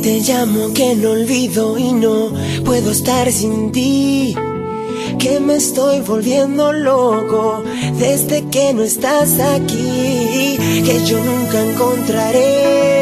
Te llamo, que no olvido y no puedo estar sin ti. Que me estoy volviendo loco desde que no estás aquí. Que yo nunca encontraré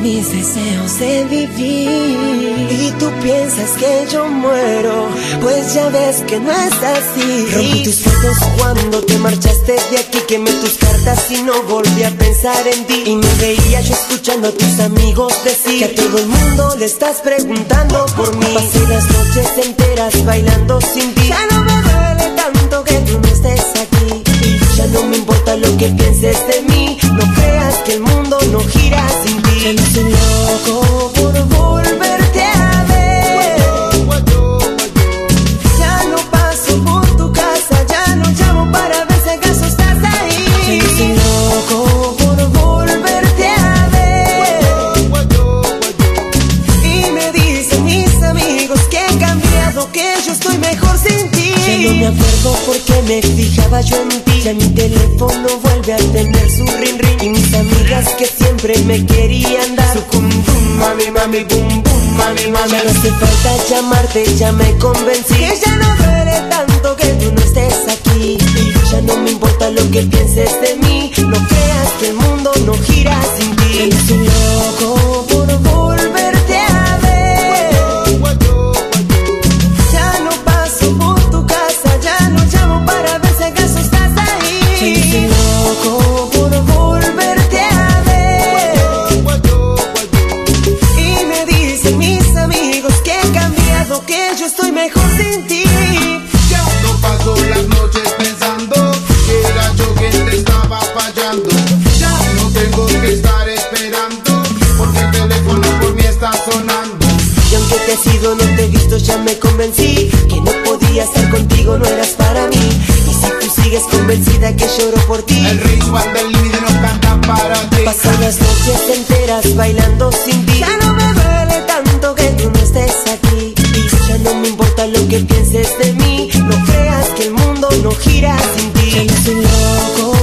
mis deseos de vivir. Y tú piensas que yo muero, pues ya ves que no es así. Rompí tus fotos cuando te marchaste de aquí, quemé tus cartas y no volví a pensar en ti. Y me veía yo escuchando a tus amigos decir que a todo el mundo le estás preguntando por mí. Pasé las noches enteras bailando sin ti. Ya no me duele tanto que tú no estés aquí. Y ya no me importa lo que pienses de mí. No creas que el mundo no gira sin ti. Ya no soy loco por volverte a ver. Ya no paso por tu casa, ya no llamo para ver si acaso estás ahí. Ya no soy loco por volverte a ver. Y me dicen mis amigos que he cambiado, que yo estoy mejor sin ti. Ya no me acuerdo porque me fijaba yo en ti. Ya mi teléfono vuelve a tener su ring ring. Amigas que siempre me querían dar su cum mami, mami, bum bum, mami, mami. Ya no hace falta llamarte, ya me convencí. Que ya no duele tanto que tú no estés aquí. Y ya no me importa lo que pienses de mí. No creas que el mundo no gira sin ti. Te has ido, no te he visto, ya me convencí Que no podía estar contigo, no eras para mí. Y si tú sigues convencida que lloro por ti El ritual del límite no canta para ti. Paso las noches enteras bailando sin ti. Ya no me duele tanto que tú no estés aquí. Y ya no me importa lo que pienses de mí. No creas que el mundo no gira sin ti. Ya no soy loco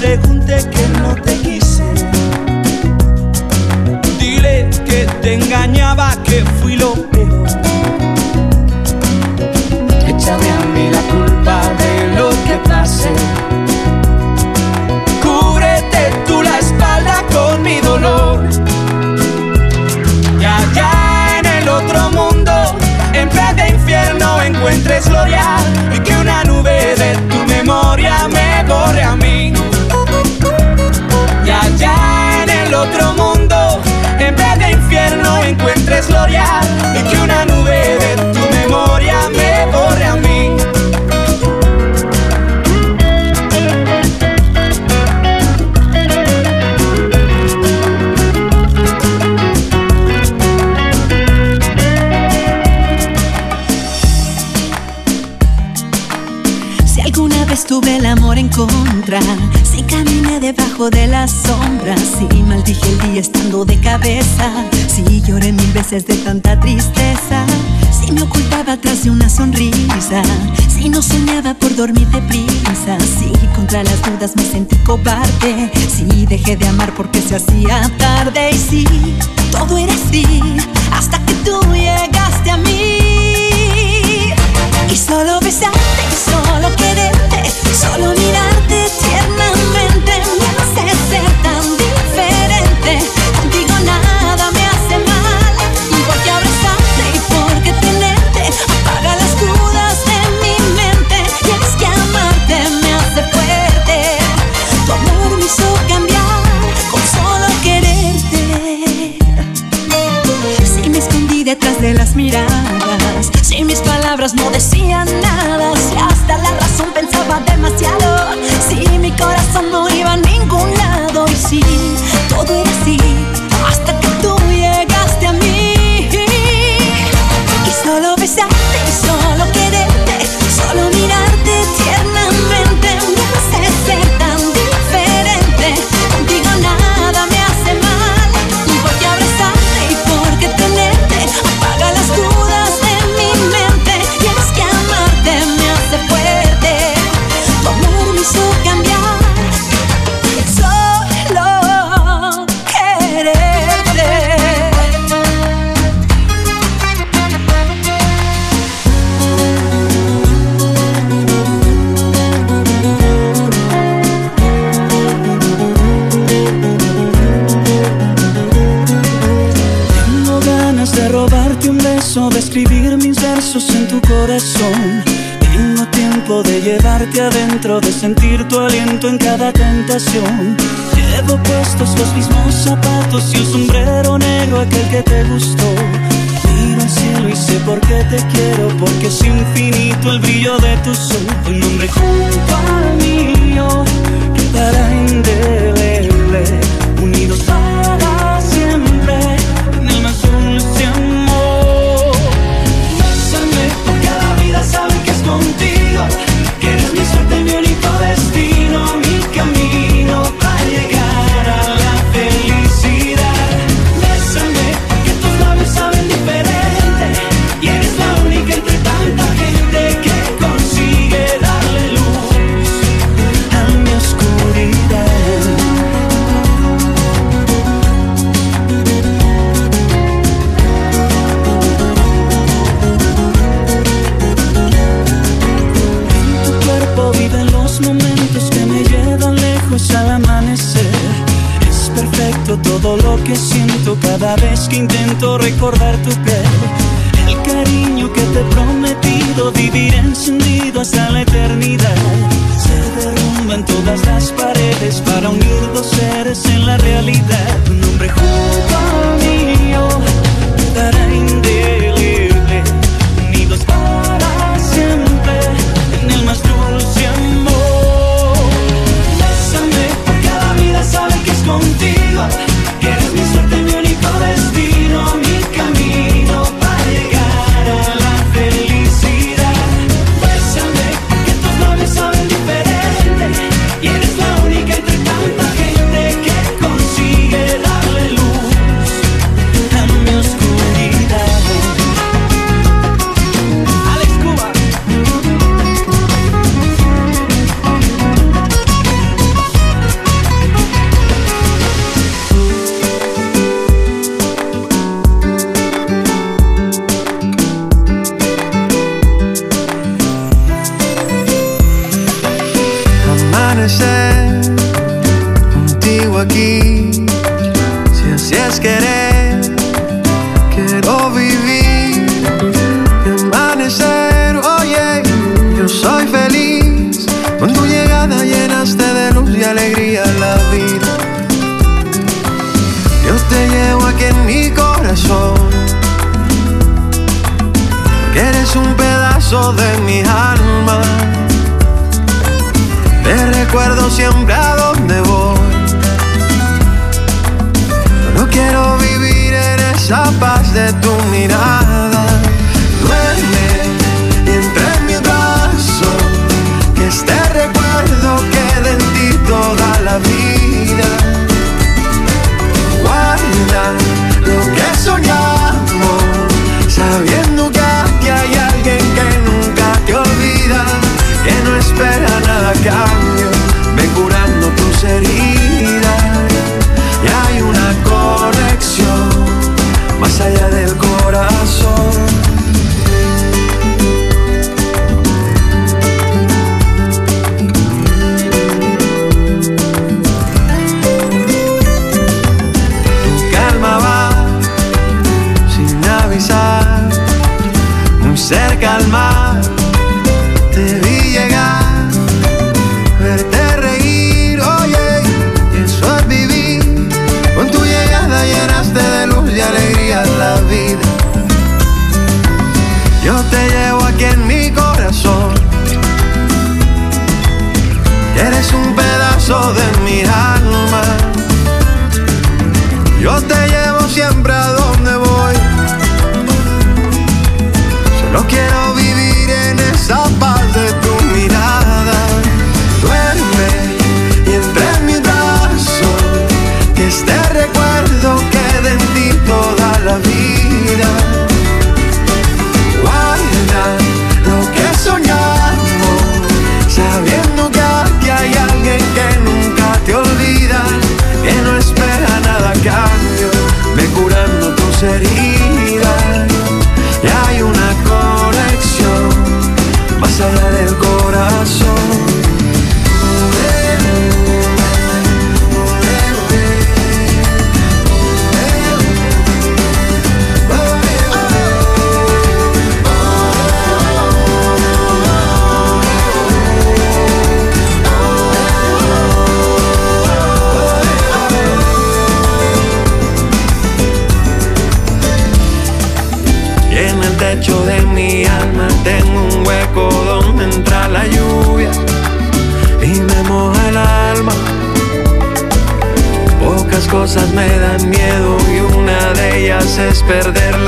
quien dormí deprisa, sí, contra las dudas me sentí cobarde, sí, dejé de amar porque se hacía tarde. Y sí, todo era así. tengo tiempo de llevarte adentro, de sentir tu aliento en cada tentación. Llevo puestos los mismos zapatos y un sombrero negro aquel que te gustó. Miro al cielo y sé por qué te quiero, porque es infinito el brillo de tu sol. Tu nombre junto al mío quedará indeleble, unidos para contigo. que siento cada vez que intento recordar tu piel. El cariño que te he prometido vivir encendido hasta la eternidad. Se derrumba en todas las paredes para unir dos seres en la realidad. Tu nombre junto mío. Oh, Guarda lo que soñamos, sabiendo que hay alguien que nunca te olvida, que no espera nada a cambio, me curando tus heridas. perder.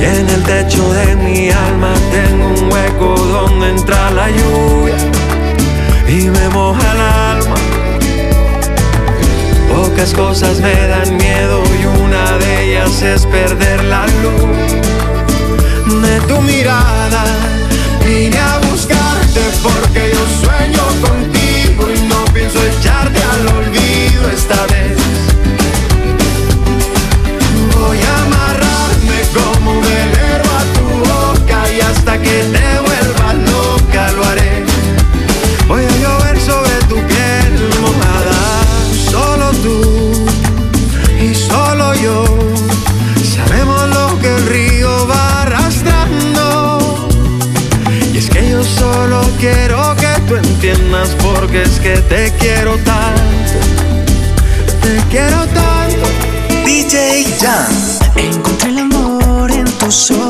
Y en el techo de mi alma tengo un hueco donde entra la lluvia y me moja el alma. Pocas cosas me dan miedo y una de ellas es perder la luz de tu mirada. Vine a buscarte porque yo sueño contigo y no pienso echarte al olvido. Estar que es que te quiero tanto. Te quiero tanto. DJ Jam. Encontré el amor en tus ojos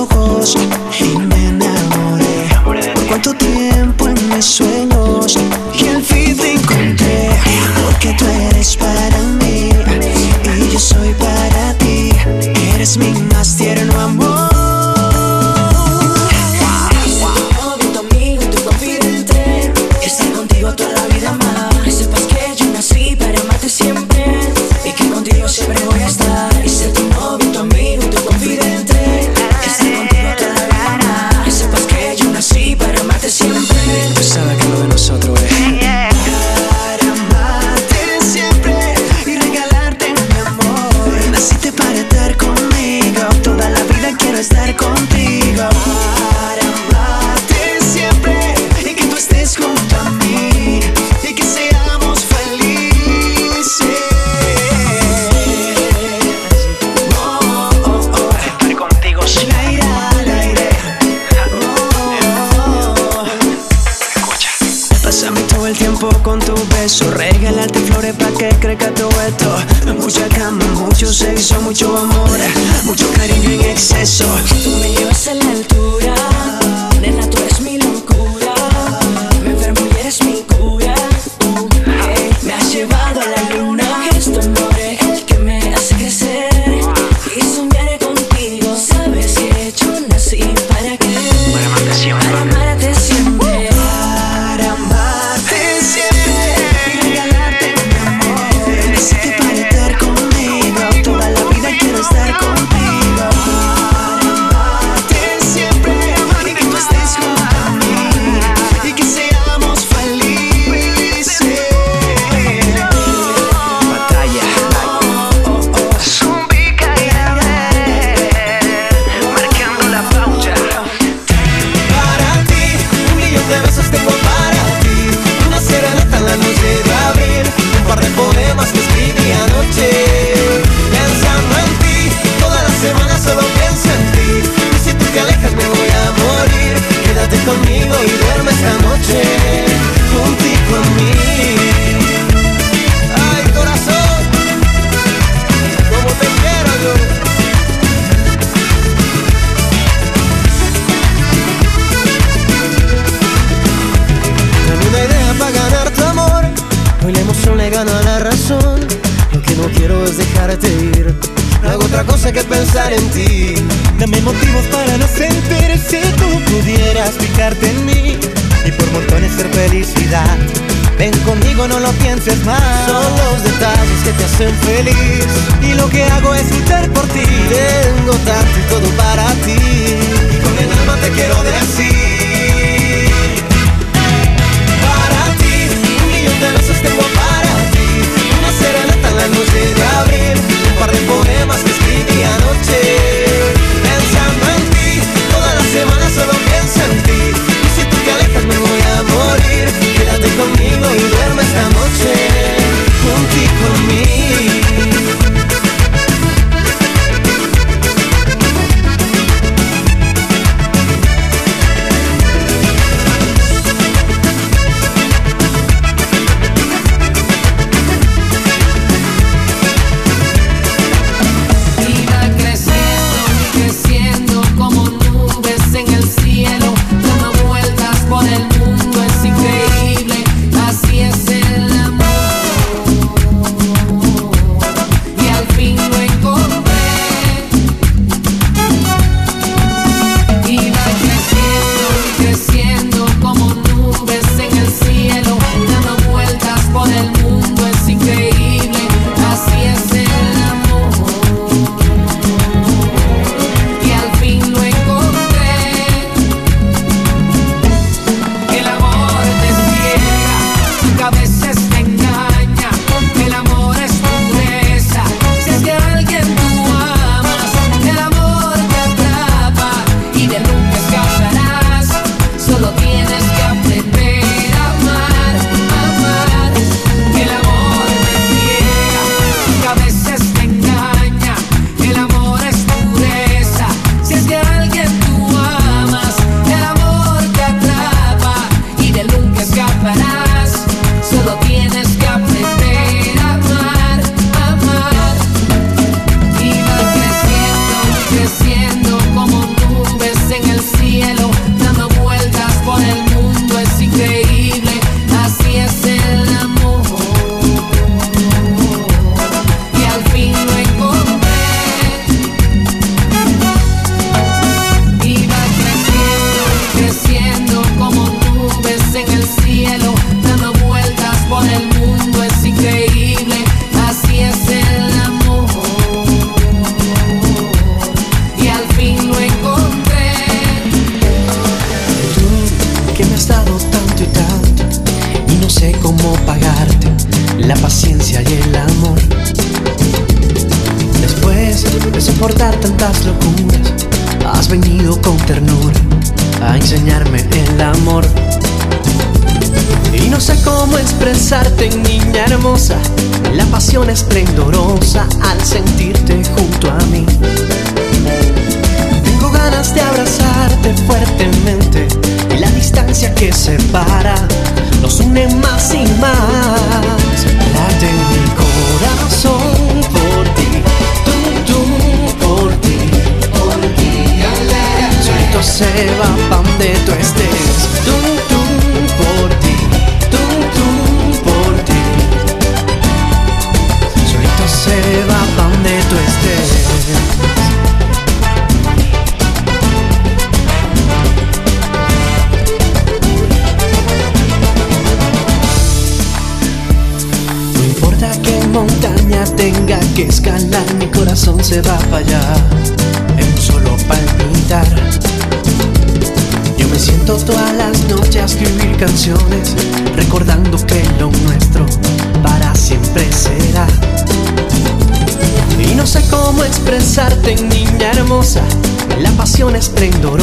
prendo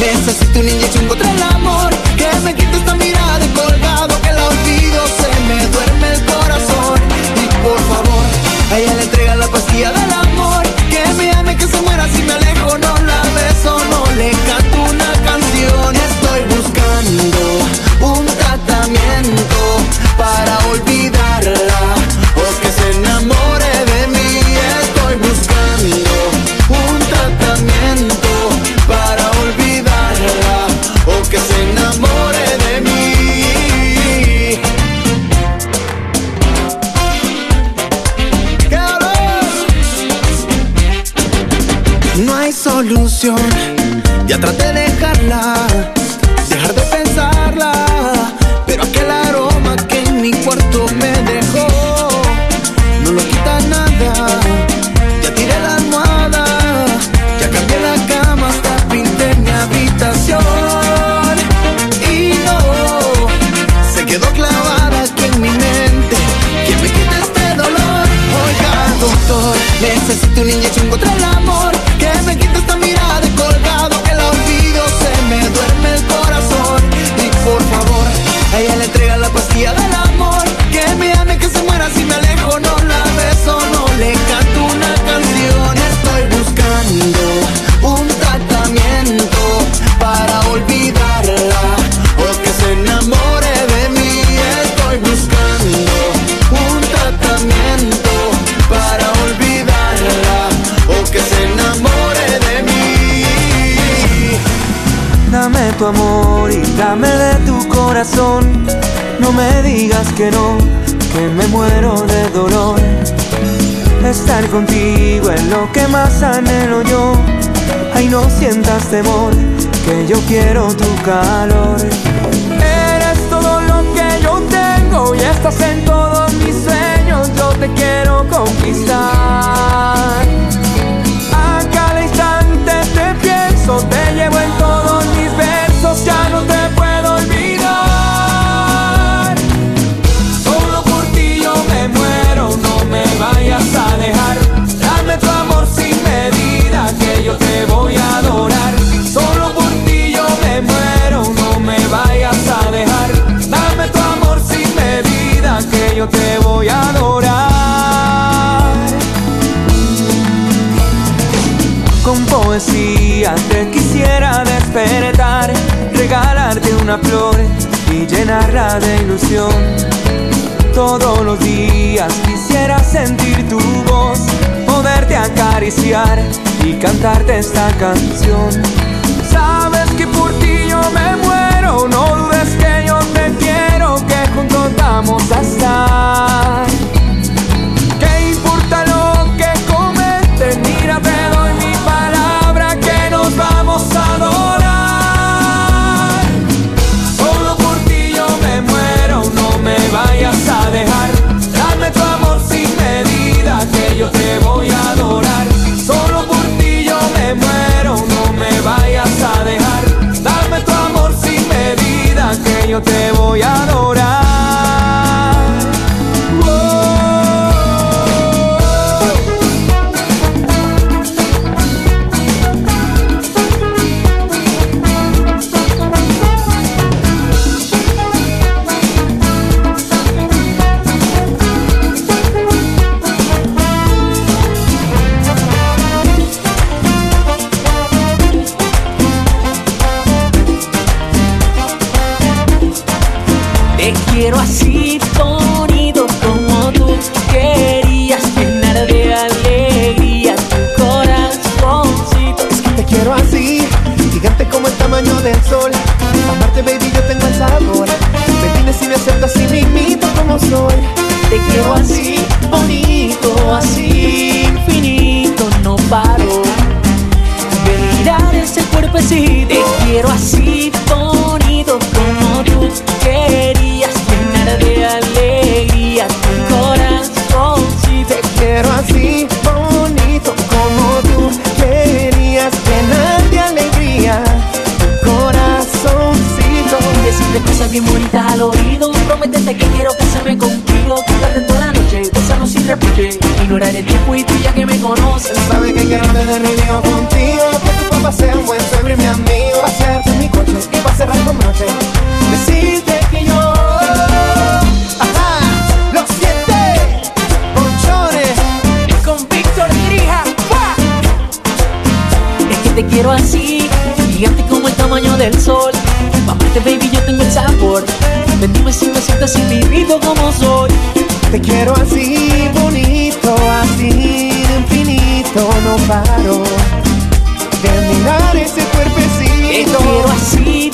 necesito una inyección contra el No me digas que no, que me muero de dolor. Estar contigo es lo que más anhelo yo. Ay, no sientas temor, que yo quiero tu calor. Eres todo lo que yo tengo y estás en todos mis sueños. Yo te quiero conquistar. A cada instante te pienso, te llevo en todos mis versos, ya no te yo te voy a adorar. Solo por ti yo me muero, no me vayas a dejar. Dame tu amor sin medida, que yo te voy a adorar. Con poesía te quisiera despertar, regalarte una flor y llenarla de ilusión. Todos los días quisiera sentir tu voz, poderte acariciar y cantarte esta canción. Sabes que por ti yo me muero, no dudes que yo te quiero, que juntos vamos a estar. Te voy a ese cuerpecito. Te quiero así bonito como tú querías llenar de alegría tu corazoncito. Te quiero así bonito como tú querías llenar de alegría tu corazoncito. Decirte cosas bien bonitas al oído Prométete que quiero casarme contigo Quedarte toda la noche, besarnos sin reproche Ignorar el tiempo y tú ya que me conoces Sabes que quiero tener lío contigo Tu papá sea un buen suegro y mi amigo Pasearte en mi coche y pa' cerrar con noche Decirte que yo Ajá, los siete Ponchones Con Víctor Dirija. Es que te quiero así Gigante como el tamaño del sol. Pa' amarte baby yo tengo el sabor. Ven dime si me sientas infinito como soy. Te quiero así bonito, así infinito, no paro de mirar ese cuerpecito. Te quiero así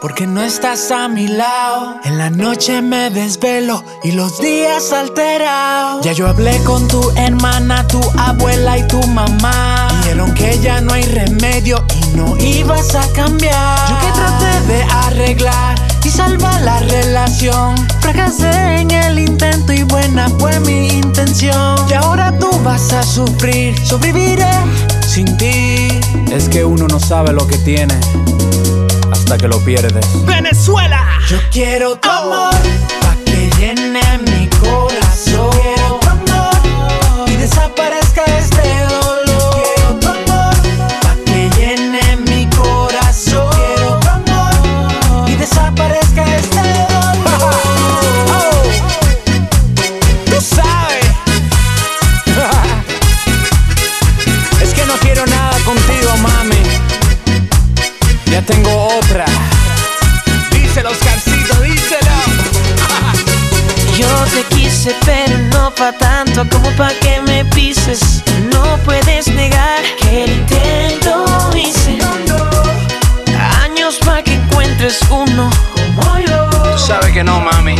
porque no estás a mi lado. En la noche me desvelo y los días alterados. Ya yo hablé con tu hermana, tu abuela y tu mamá. Dijeron que ya no hay remedio y no ibas a cambiar. Yo que traté de arreglar y salvar la relación. Fracasé en el intento y buena fue mi intención. Y ahora tú vas a sufrir, sobreviviré sin ti. Es que uno no sabe lo que tiene hasta que lo pierdes. Venezuela. Yo quiero tu amor pa' que llene mi pa' tanto como pa' que me pises. No puedes negar que el intento hice. Años pa' que encuentres uno como yo. Tú sabes que no, mami.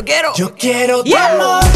Yo quiero. Yo quiero tu Yeah. amor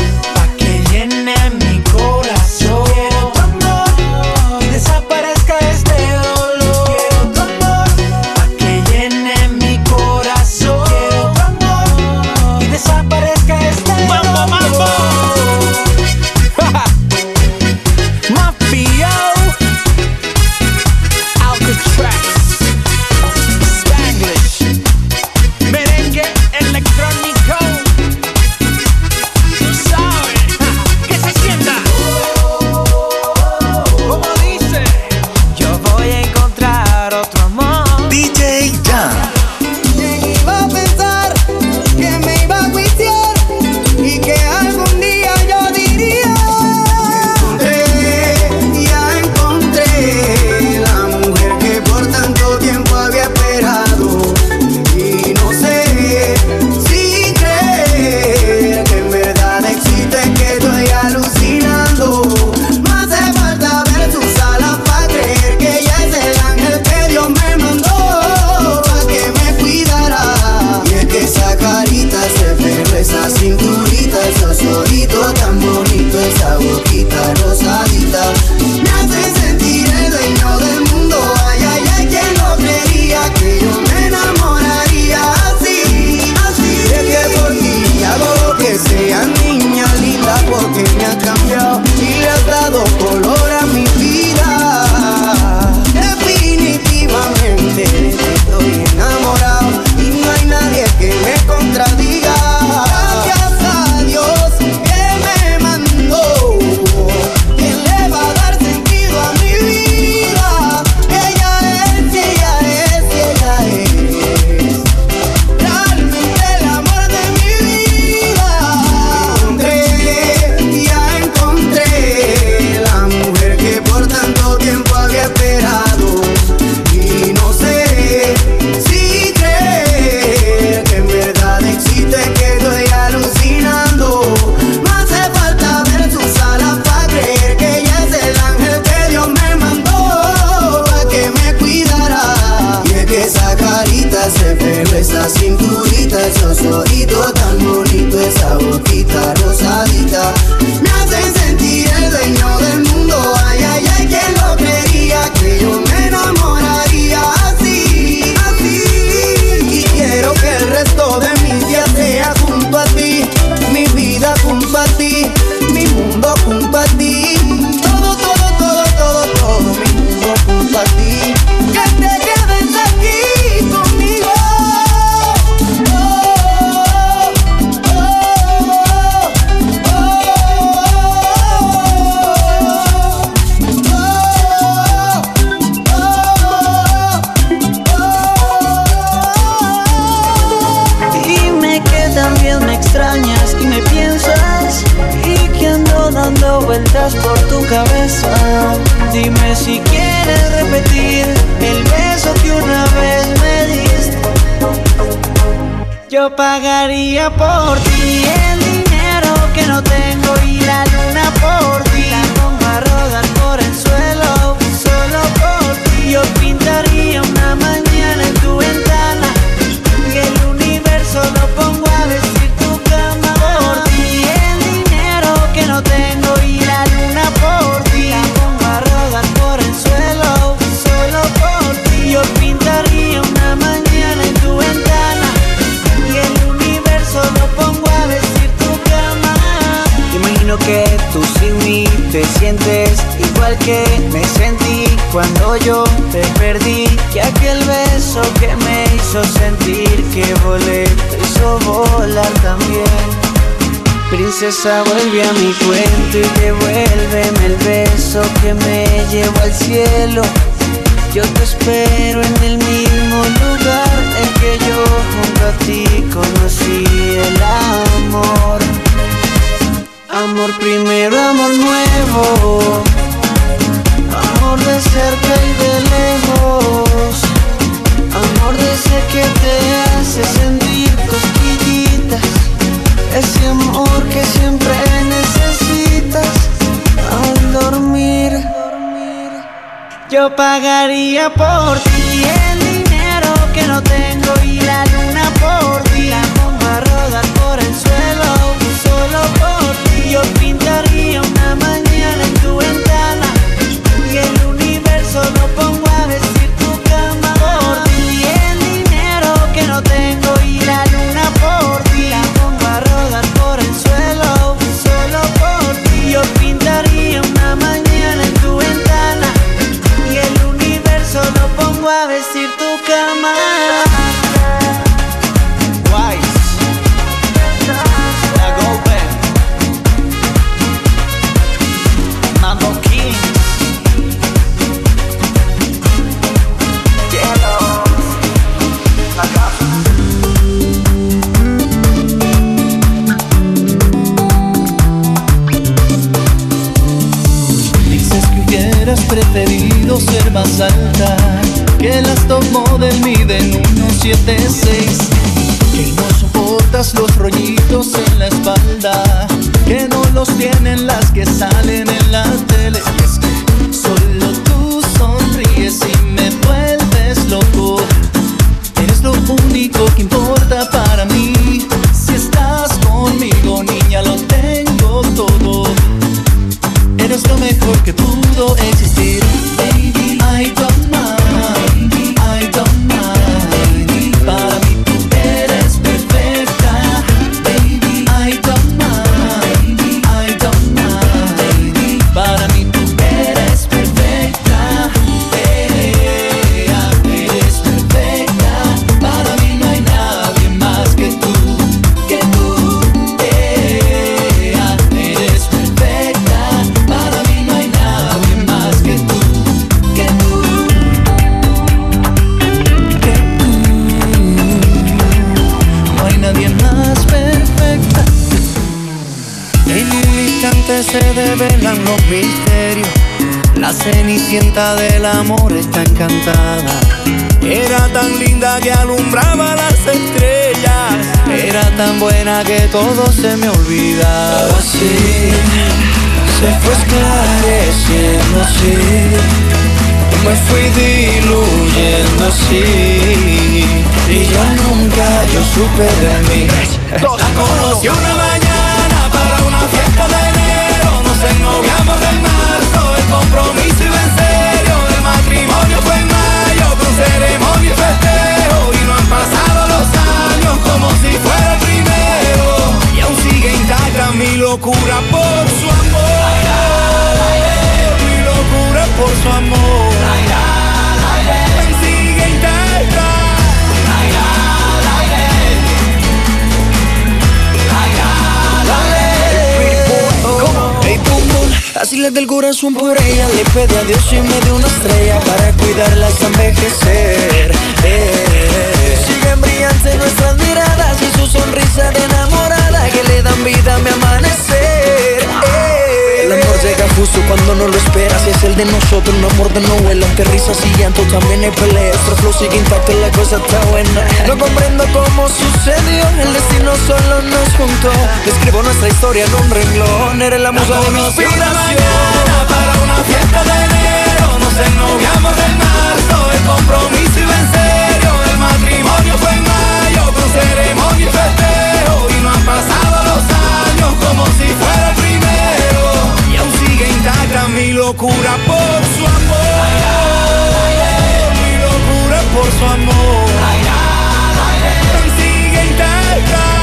Yo pagaría por ti el dinero que no tengo y la luna por ti. La pongo a rodar por el suelo solo por ti. Yo pintaría una mañana en tu ventana y el universo lo pongo Imagino que tú sin mí te sientes igual que me sentí cuando yo te perdí. Que aquel beso que me hizo sentir que volé, te hizo volar también. Princesa, vuelve a mi cuento y devuélveme el beso que me llevó al cielo. Yo te espero en el mismo lugar en que yo junto a ti conocí el amor. Amor primero, amor nuevo. Amor de cerca y de lejos. Amor de ese que te hace sentir cosquillitas. Ese amor que siempre necesitas al dormir. Yo pagaría por ti el dinero que no tengo y la todo se me olvidaba. Así se fue esclareciendo así. Me fui diluyendo así. Y ya nunca yo supe de mí. La conocí una le del corazón por ella Le pedí a Dios y me dio una estrella Para cuidarla hasta envejecer eh. Siguen brillantes nuestras miradas Y su sonrisa de Justo cuando no lo esperas es el de nosotros Un amor de novela, aunque risas y llanto También hay peleas, nuestro flow sigue intacto La cosa está buena. No comprendo cómo sucedió El destino solo nos juntó. Describo nuestra historia en un renglón Eres la musa de mi inspiración. Para una fiesta de enero Nos ennoviamos en marzo El compromiso iba en serio El matrimonio fue en mayo Con ceremonia y festejo Y no han pasado los años Como si fuera Instagram mi locura por su amor. Ay. Mi locura por su amor. Ay, ay, ay, ay. Me sigue Instagram.